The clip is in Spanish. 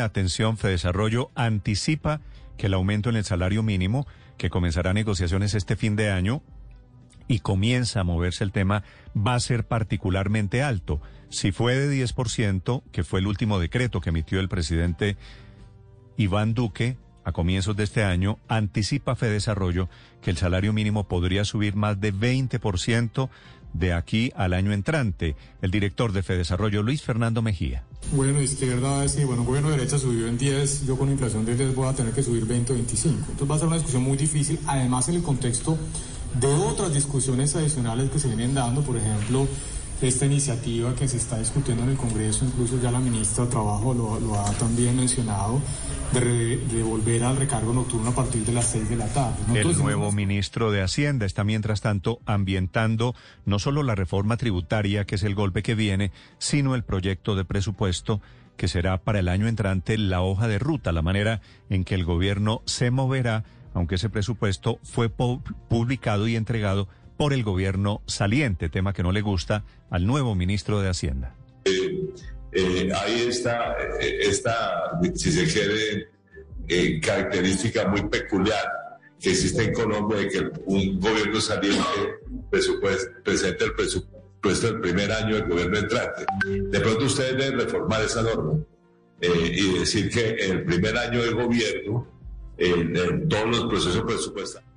noticia, atención, Fedesarrollo anticipa que el aumento en el salario mínimo, que comenzará negociaciones este fin de año, y comienza a moverse el tema, va a ser particularmente alto. Si fue de 10%, que fue el último decreto que emitió el presidente Iván Duque a comienzos de este año, anticipa Fedesarrollo que el salario mínimo podría subir más de 20% de aquí al año entrante. El director de Fedesarrollo, Luis Fernando Mejía. Bueno, izquierda, sí, bueno, gobierno de derecha subió en 10, yo con inflación de 10 voy a tener que subir 20 o 25. Entonces va a ser una discusión muy difícil, además en el contexto de otras discusiones adicionales que se vienen dando, por ejemplo, esta iniciativa que se está discutiendo en el Congreso, incluso ya la ministra de Trabajo lo, ha también mencionado, de, volver al recargo nocturno a partir de las 6 de la tarde. El nuevo ministro de Hacienda está, mientras tanto, ambientando no solo la reforma tributaria, que es el golpe que viene, sino el proyecto de presupuesto que será para el año entrante la hoja de ruta, la manera en que el gobierno se moverá aunque ese presupuesto fue publicado y entregado por el gobierno saliente, tema que no le gusta al nuevo ministro de Hacienda. Eh, eh, ahí está eh, esta, si se quiere, característica muy peculiar que existe en Colombia de que un gobierno saliente presente el presupuesto del primer año del gobierno entrante. De pronto ustedes deben reformar esa norma y decir que el primer año del gobierno en, todos los procesos presupuestarios.